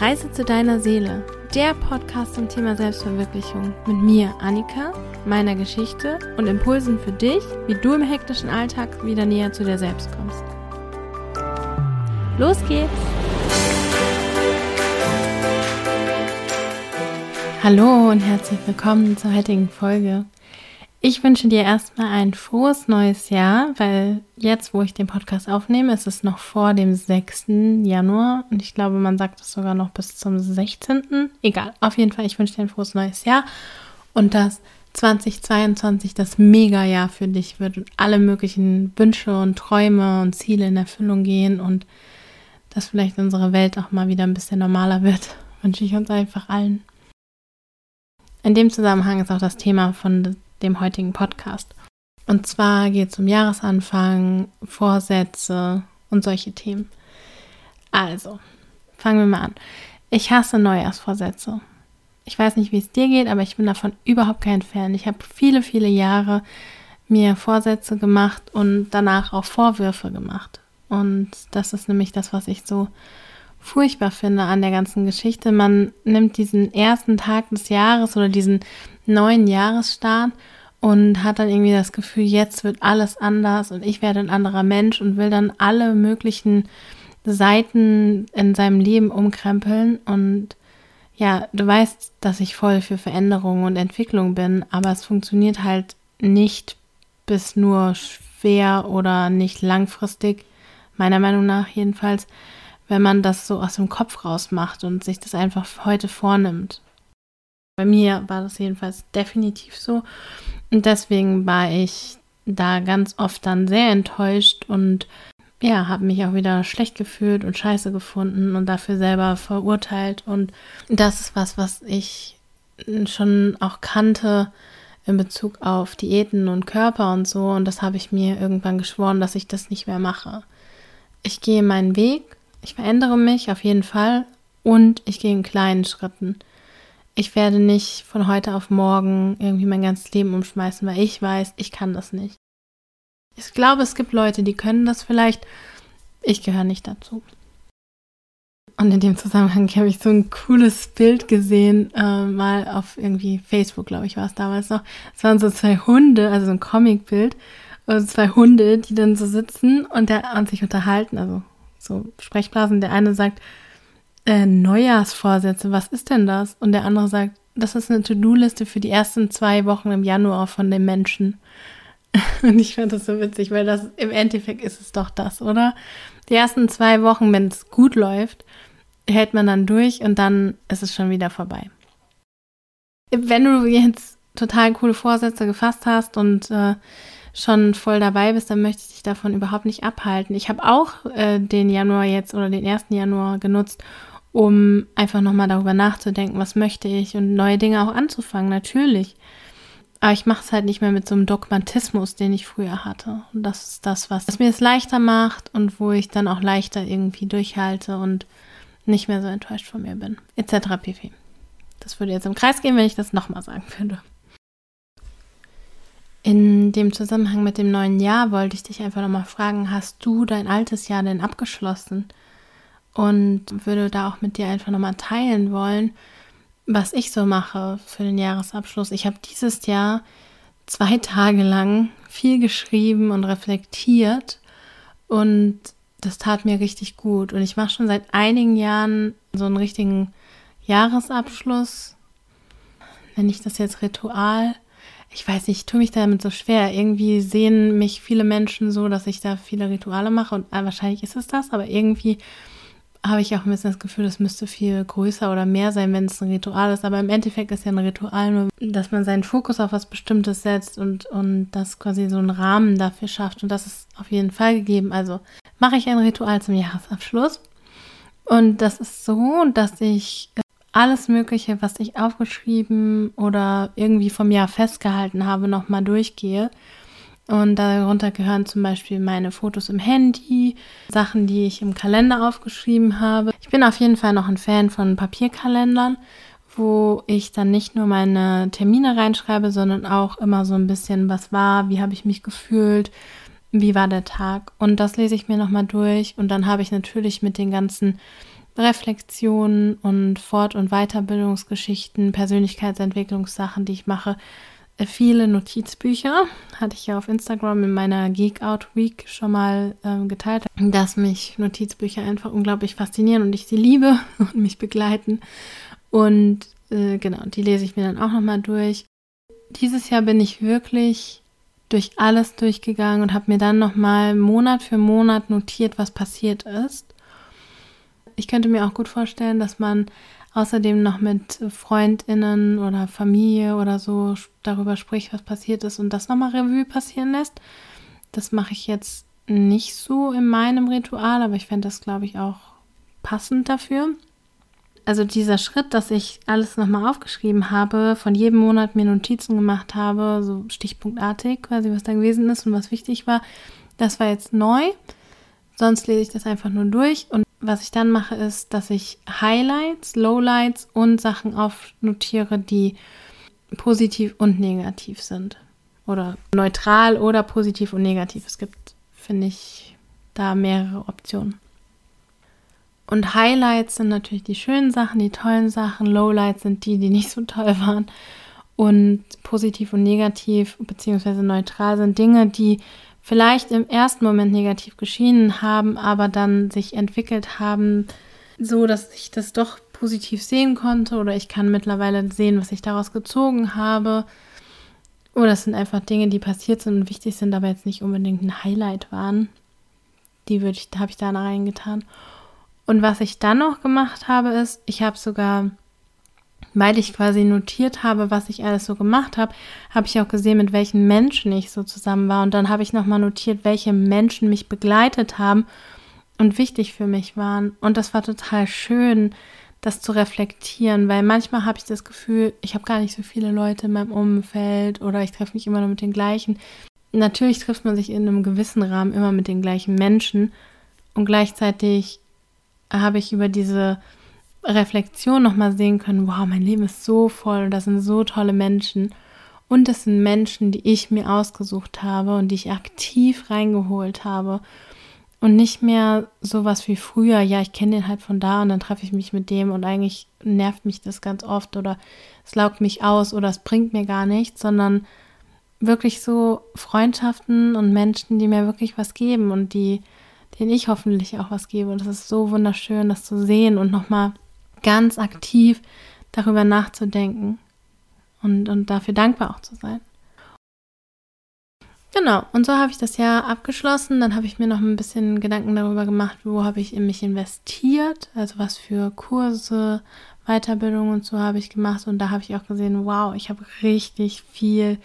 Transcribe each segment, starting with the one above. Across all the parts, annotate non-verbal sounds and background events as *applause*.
Reise zu deiner Seele, der Podcast zum Thema Selbstverwirklichung mit mir, Annika, meiner Geschichte und Impulsen für dich, wie du im hektischen Alltag wieder näher zu dir selbst kommst. Los geht's! Hallo und herzlich willkommen zur heutigen Folge. Ich wünsche dir erstmal ein frohes neues Jahr, weil jetzt, wo ich den Podcast aufnehme, ist es noch vor dem 6. Januar und ich glaube, man sagt es sogar noch bis zum 16. Egal, auf jeden Fall, ich wünsche dir ein frohes neues Jahr und dass 2022 das Mega-Jahr für dich wird und alle möglichen Wünsche und Träume und Ziele in Erfüllung gehen und dass vielleicht unsere Welt auch mal wieder ein bisschen normaler wird, wünsche ich uns einfach allen. In dem Zusammenhang ist auch das Thema von dem heutigen Podcast. Und zwar geht es um Jahresanfang, Vorsätze und solche Themen. Also, fangen wir mal an. Ich hasse Neujahrsvorsätze. Ich weiß nicht, wie es dir geht, aber ich bin davon überhaupt kein Fan. Ich habe viele, viele Jahre mir Vorsätze gemacht und danach auch Vorwürfe gemacht. Und das ist nämlich das, was ich so furchtbar finde an der ganzen Geschichte. Man nimmt diesen ersten Tag des Jahres oder diesen neuen Jahresstart und hat dann irgendwie das Gefühl, jetzt wird alles anders und ich werde ein anderer Mensch und will dann alle möglichen Seiten in seinem Leben umkrempeln und ja, du weißt, dass ich voll für Veränderung und Entwicklung bin, aber es funktioniert halt nicht bis nur schwer oder nicht langfristig, meiner Meinung nach jedenfalls, wenn man das so aus dem Kopf raus macht und sich das einfach heute vornimmt. Bei mir war das jedenfalls definitiv so. Und deswegen war ich da ganz oft dann sehr enttäuscht und ja, habe mich auch wieder schlecht gefühlt und scheiße gefunden und dafür selber verurteilt. Und das ist was, was ich schon auch kannte in Bezug auf Diäten und Körper und so. Und das habe ich mir irgendwann geschworen, dass ich das nicht mehr mache. Ich gehe meinen Weg, ich verändere mich auf jeden Fall und ich gehe in kleinen Schritten ich werde nicht von heute auf morgen irgendwie mein ganzes Leben umschmeißen, weil ich weiß, ich kann das nicht. Ich glaube, es gibt Leute, die können das vielleicht. Ich gehöre nicht dazu. Und in dem Zusammenhang *laughs* habe ich so ein cooles Bild gesehen, äh, mal auf irgendwie Facebook, glaube ich, war es damals noch. Es waren so zwei Hunde, also so ein Comicbild, also zwei Hunde, die dann so sitzen und, der, und sich unterhalten, also so Sprechblasen. Der eine sagt, äh, Neujahrsvorsätze, was ist denn das? Und der andere sagt, das ist eine To-Do-Liste für die ersten zwei Wochen im Januar von dem Menschen. *laughs* Und ich fand das so witzig, weil das im Endeffekt ist es doch das, oder? Die ersten zwei Wochen, wenn es gut läuft, hält man dann durch und dann ist es schon wieder vorbei. Wenn du jetzt total coole Vorsätze gefasst hast und äh, schon voll dabei bist, dann möchte ich dich davon überhaupt nicht abhalten. Ich habe auch äh, den Januar jetzt oder den 1. Januar genutzt, um einfach nochmal darüber nachzudenken, was möchte ich und neue Dinge auch anzufangen, natürlich. Aber ich mache es halt nicht mehr mit so einem Dogmatismus, den ich früher hatte. Und das ist das, was, was mir es leichter macht und wo ich dann auch leichter irgendwie durchhalte und nicht mehr so enttäuscht von mir bin. Etc. pp. Das würde jetzt im Kreis gehen, wenn ich das nochmal sagen würde. In dem Zusammenhang mit dem neuen Jahr wollte ich dich einfach nochmal fragen, hast du dein altes Jahr denn abgeschlossen? Und würde da auch mit dir einfach nochmal teilen wollen, was ich so mache für den Jahresabschluss. Ich habe dieses Jahr zwei Tage lang viel geschrieben und reflektiert und das tat mir richtig gut. Und ich mache schon seit einigen Jahren so einen richtigen Jahresabschluss. Nenne ich das jetzt Ritual? Ich weiß nicht, ich tue mich damit so schwer. Irgendwie sehen mich viele Menschen so, dass ich da viele Rituale mache und äh, wahrscheinlich ist es das, aber irgendwie habe ich auch ein bisschen das Gefühl, es müsste viel größer oder mehr sein, wenn es ein Ritual ist. Aber im Endeffekt ist ja ein Ritual nur, dass man seinen Fokus auf was Bestimmtes setzt und, und das quasi so einen Rahmen dafür schafft. Und das ist auf jeden Fall gegeben. Also mache ich ein Ritual zum Jahresabschluss. Und das ist so, dass ich alles Mögliche, was ich aufgeschrieben oder irgendwie vom Jahr festgehalten habe, nochmal durchgehe und darunter gehören zum Beispiel meine Fotos im Handy, Sachen, die ich im Kalender aufgeschrieben habe. Ich bin auf jeden Fall noch ein Fan von Papierkalendern, wo ich dann nicht nur meine Termine reinschreibe, sondern auch immer so ein bisschen, was war, wie habe ich mich gefühlt, wie war der Tag. Und das lese ich mir nochmal durch. Und dann habe ich natürlich mit den ganzen Reflexionen und Fort- und Weiterbildungsgeschichten, Persönlichkeitsentwicklungssachen, die ich mache. Viele Notizbücher hatte ich ja auf Instagram in meiner Geek Out Week schon mal äh, geteilt, dass mich Notizbücher einfach unglaublich faszinieren und ich sie liebe *laughs* und mich begleiten. Und äh, genau, die lese ich mir dann auch nochmal durch. Dieses Jahr bin ich wirklich durch alles durchgegangen und habe mir dann nochmal Monat für Monat notiert, was passiert ist. Ich könnte mir auch gut vorstellen, dass man außerdem noch mit Freundinnen oder Familie oder so darüber spricht, was passiert ist und das nochmal Revue passieren lässt. Das mache ich jetzt nicht so in meinem Ritual, aber ich fände das, glaube ich, auch passend dafür also dieser Schritt, dass ich alles nochmal aufgeschrieben habe, von jedem Monat mir Notizen gemacht habe, so stichpunktartig quasi, was da gewesen ist und was wichtig war, das war jetzt neu. Sonst lese ich das einfach nur durch und was ich dann mache, ist, dass ich Highlights, Lowlights und Sachen aufnotiere, die positiv und negativ sind. Oder neutral oder positiv und negativ. Es gibt, finde ich, da mehrere Optionen. Und Highlights sind natürlich die schönen Sachen, die tollen Sachen. Lowlights sind die, die nicht so toll waren. Und positiv und negativ beziehungsweise neutral sind Dinge, die vielleicht im ersten Moment negativ geschienen haben, aber dann sich entwickelt haben, so dass ich das doch positiv sehen konnte oder ich kann mittlerweile sehen, was ich daraus gezogen habe. Oder es sind einfach Dinge, die passiert sind und wichtig sind, aber jetzt nicht unbedingt ein Highlight waren. Die würde ich, habe ich da reingetan. Und was ich dann noch gemacht habe, ist, ich habe sogar, weil ich quasi notiert habe, was ich alles so gemacht habe, habe ich auch gesehen, mit welchen Menschen ich so zusammen war. Und dann habe ich nochmal notiert, welche Menschen mich begleitet haben und wichtig für mich waren. Und das war total schön, das zu reflektieren, weil manchmal habe ich das Gefühl, ich habe gar nicht so viele Leute in meinem Umfeld oder ich treffe mich immer nur mit den gleichen. Natürlich trifft man sich in einem gewissen Rahmen immer mit den gleichen Menschen und gleichzeitig habe ich über diese Reflexion nochmal sehen können, wow, mein Leben ist so voll, das sind so tolle Menschen. Und das sind Menschen, die ich mir ausgesucht habe und die ich aktiv reingeholt habe. Und nicht mehr sowas wie früher, ja, ich kenne den halt von da und dann treffe ich mich mit dem und eigentlich nervt mich das ganz oft oder es laugt mich aus oder es bringt mir gar nichts, sondern wirklich so Freundschaften und Menschen, die mir wirklich was geben und die denen ich hoffentlich auch was gebe. Und es ist so wunderschön, das zu sehen und nochmal ganz aktiv darüber nachzudenken und, und dafür dankbar auch zu sein. Genau, und so habe ich das Jahr abgeschlossen. Dann habe ich mir noch ein bisschen Gedanken darüber gemacht, wo habe ich in mich investiert, also was für Kurse, Weiterbildung und so habe ich gemacht. Und da habe ich auch gesehen, wow, ich habe richtig viel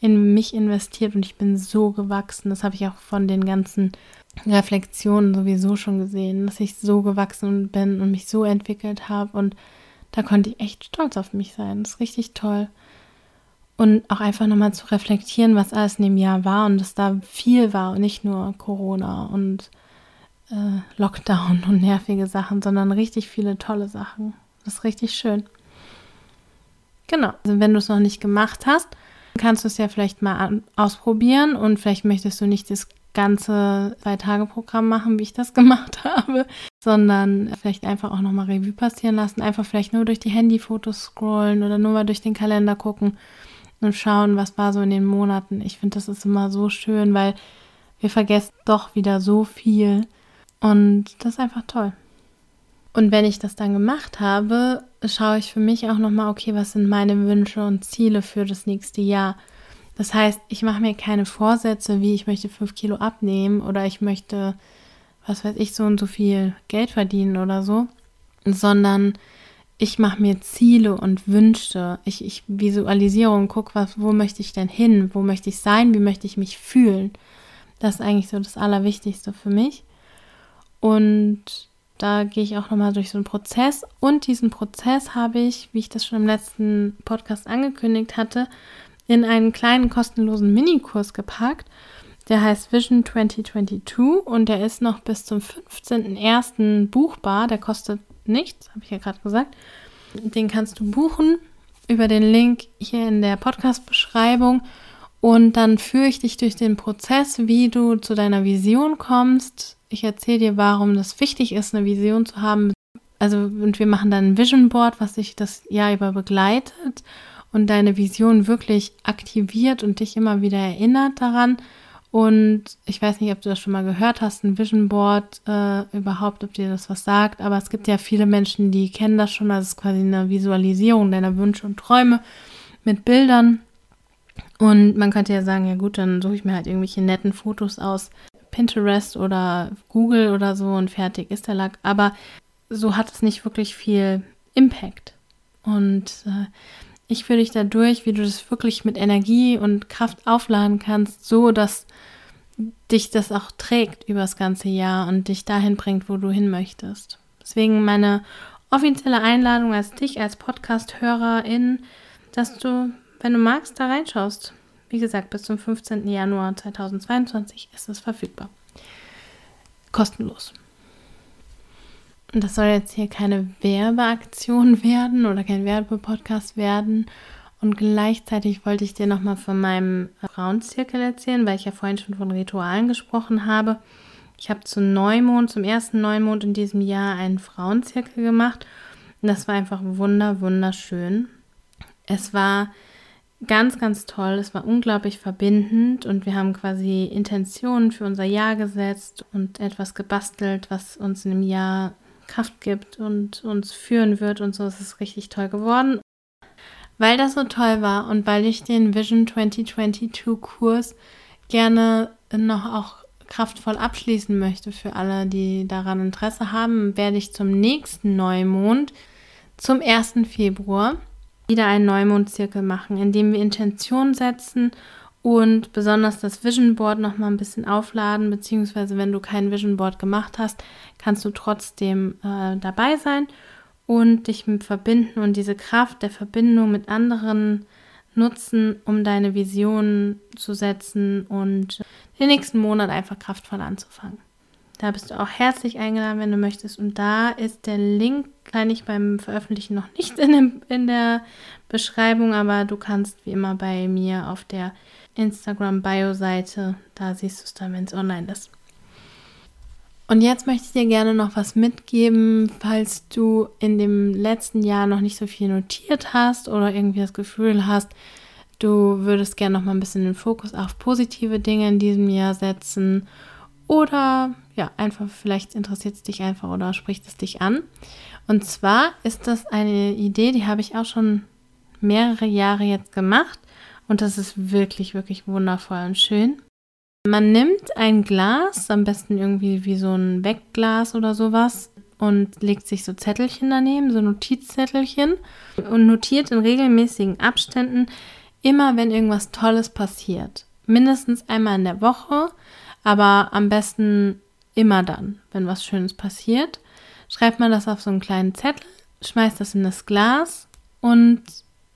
in mich investiert und ich bin so gewachsen. Das habe ich auch von den ganzen Reflexionen sowieso schon gesehen, dass ich so gewachsen bin und mich so entwickelt habe und da konnte ich echt stolz auf mich sein. Das ist richtig toll. Und auch einfach nochmal zu reflektieren, was alles in dem Jahr war und dass da viel war und nicht nur Corona und äh, Lockdown und nervige Sachen, sondern richtig viele tolle Sachen. Das ist richtig schön. Genau. Also wenn du es noch nicht gemacht hast, kannst du es ja vielleicht mal ausprobieren und vielleicht möchtest du nicht das ganze Zwei-Tage-Programm machen, wie ich das *laughs* gemacht habe, sondern vielleicht einfach auch nochmal Revue passieren lassen. Einfach vielleicht nur durch die Handyfotos scrollen oder nur mal durch den Kalender gucken und schauen, was war so in den Monaten. Ich finde, das ist immer so schön, weil wir vergessen doch wieder so viel und das ist einfach toll. Und wenn ich das dann gemacht habe, schaue ich für mich auch nochmal, okay, was sind meine Wünsche und Ziele für das nächste Jahr? Das heißt, ich mache mir keine Vorsätze, wie ich möchte fünf Kilo abnehmen oder ich möchte, was weiß ich, so und so viel Geld verdienen oder so, sondern ich mache mir Ziele und Wünsche. Ich, ich visualisiere und gucke, was, wo möchte ich denn hin? Wo möchte ich sein? Wie möchte ich mich fühlen? Das ist eigentlich so das Allerwichtigste für mich. Und da gehe ich auch nochmal durch so einen Prozess. Und diesen Prozess habe ich, wie ich das schon im letzten Podcast angekündigt hatte, in einen kleinen kostenlosen Minikurs gepackt. Der heißt Vision 2022 und der ist noch bis zum 15.01. buchbar. Der kostet nichts, habe ich ja gerade gesagt. Den kannst du buchen über den Link hier in der Podcast-Beschreibung. Und dann führe ich dich durch den Prozess, wie du zu deiner Vision kommst. Ich erzähle dir, warum das wichtig ist, eine Vision zu haben. also und wir machen dann ein Vision Board, was sich das Jahr über begleitet und deine Vision wirklich aktiviert und dich immer wieder erinnert daran. Und ich weiß nicht, ob du das schon mal gehört hast, ein Vision Board äh, überhaupt, ob dir das was sagt, aber es gibt ja viele Menschen, die kennen das schon. Das ist quasi eine Visualisierung deiner Wünsche und Träume mit Bildern. Und man könnte ja sagen, ja gut, dann suche ich mir halt irgendwelche netten Fotos aus Pinterest oder Google oder so und fertig ist der Lack. Aber so hat es nicht wirklich viel Impact. Und äh, ich führe dich dadurch, wie du das wirklich mit Energie und Kraft aufladen kannst, so dass dich das auch trägt über das ganze Jahr und dich dahin bringt, wo du hin möchtest. Deswegen meine offizielle Einladung als dich, als Podcast-Hörerin, dass du, wenn du magst, da reinschaust. Wie gesagt, bis zum 15. Januar 2022 ist es verfügbar. Kostenlos. Und das soll jetzt hier keine Werbeaktion *laughs* werden oder kein Werbepodcast werden. Und gleichzeitig wollte ich dir nochmal von meinem Frauenzirkel erzählen, weil ich ja vorhin schon von Ritualen gesprochen habe. Ich habe zum Neumond, zum ersten Neumond in diesem Jahr einen Frauenzirkel gemacht. Und das war einfach wunder, wunderschön. Es war ganz, ganz toll. Es war unglaublich verbindend und wir haben quasi Intentionen für unser Jahr gesetzt und etwas gebastelt, was uns in dem Jahr Kraft gibt und uns führen wird und so. Es ist richtig toll geworden. Weil das so toll war und weil ich den Vision 2022 Kurs gerne noch auch kraftvoll abschließen möchte für alle, die daran Interesse haben, werde ich zum nächsten Neumond, zum 1. Februar, wieder einen Neumondzirkel machen, in dem wir Intention setzen und besonders das Vision Board noch mal ein bisschen aufladen, beziehungsweise wenn du kein Vision Board gemacht hast, kannst du trotzdem äh, dabei sein und dich mit verbinden und diese Kraft der Verbindung mit anderen nutzen, um deine Visionen zu setzen und den nächsten Monat einfach kraftvoll anzufangen. Da bist du auch herzlich eingeladen, wenn du möchtest. Und da ist der Link, kann ich beim Veröffentlichen noch nicht in, dem, in der Beschreibung, aber du kannst wie immer bei mir auf der Instagram-Bio-Seite, da siehst du es dann, wenn es online ist. Und jetzt möchte ich dir gerne noch was mitgeben, falls du in dem letzten Jahr noch nicht so viel notiert hast oder irgendwie das Gefühl hast, du würdest gerne noch mal ein bisschen den Fokus auf positive Dinge in diesem Jahr setzen oder ja, einfach vielleicht interessiert es dich einfach oder spricht es dich an. Und zwar ist das eine Idee, die habe ich auch schon mehrere Jahre jetzt gemacht und das ist wirklich, wirklich wundervoll und schön. Man nimmt ein Glas, am besten irgendwie wie so ein Wegglas oder sowas, und legt sich so Zettelchen daneben, so Notizzettelchen, und notiert in regelmäßigen Abständen immer, wenn irgendwas Tolles passiert. Mindestens einmal in der Woche, aber am besten immer dann, wenn was Schönes passiert. Schreibt man das auf so einen kleinen Zettel, schmeißt das in das Glas und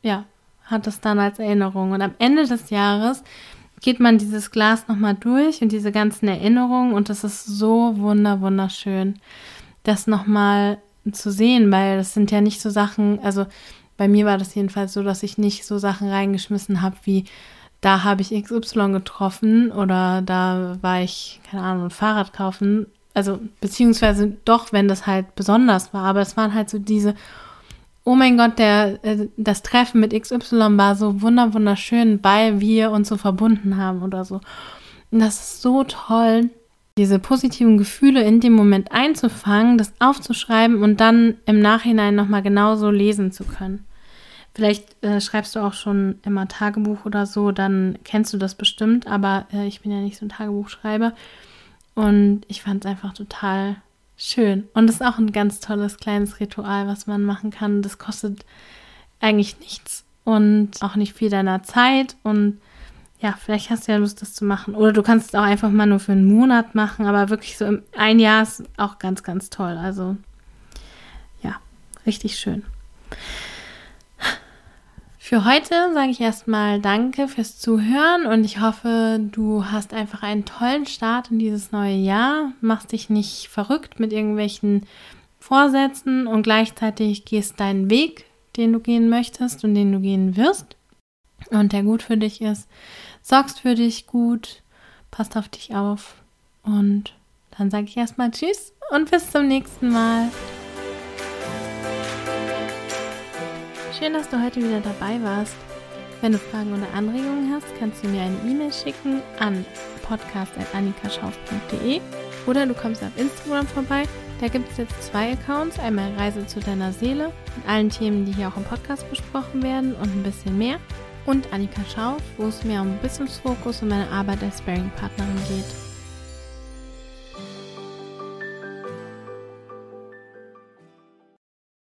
ja, hat es dann als Erinnerung. Und am Ende des Jahres geht man dieses Glas nochmal durch und diese ganzen Erinnerungen und das ist so wunder, wunderschön, das nochmal zu sehen, weil das sind ja nicht so Sachen, also bei mir war das jedenfalls so, dass ich nicht so Sachen reingeschmissen habe wie, da habe ich XY getroffen oder da war ich, keine Ahnung, ein Fahrrad kaufen. Also, beziehungsweise doch, wenn das halt besonders war, aber es waren halt so diese oh mein Gott, der, äh, das Treffen mit XY war so wunder wunderschön, weil wir uns so verbunden haben oder so. Und das ist so toll, diese positiven Gefühle in dem Moment einzufangen, das aufzuschreiben und dann im Nachhinein nochmal genauso lesen zu können. Vielleicht äh, schreibst du auch schon immer Tagebuch oder so, dann kennst du das bestimmt, aber äh, ich bin ja nicht so ein Tagebuchschreiber. Und ich fand es einfach total Schön. Und das ist auch ein ganz tolles kleines Ritual, was man machen kann. Das kostet eigentlich nichts und auch nicht viel deiner Zeit. Und ja, vielleicht hast du ja Lust, das zu machen. Oder du kannst es auch einfach mal nur für einen Monat machen. Aber wirklich so ein Jahr ist auch ganz, ganz toll. Also ja, richtig schön. Für heute sage ich erstmal Danke fürs Zuhören und ich hoffe, du hast einfach einen tollen Start in dieses neue Jahr, machst dich nicht verrückt mit irgendwelchen Vorsätzen und gleichzeitig gehst deinen Weg, den du gehen möchtest und den du gehen wirst und der gut für dich ist. Sorgst für dich gut, passt auf dich auf und dann sage ich erstmal Tschüss und bis zum nächsten Mal. Schön, dass du heute wieder dabei warst. Wenn du Fragen oder Anregungen hast, kannst du mir eine E-Mail schicken an podcast.annikaschauf.de oder du kommst auf Instagram vorbei. Da gibt es jetzt zwei Accounts. Einmal Reise zu deiner Seele mit allen Themen, die hier auch im Podcast besprochen werden und ein bisschen mehr. Und Annika Schauf, wo es mehr um Business-Fokus und meine Arbeit als Sparing-Partnerin geht.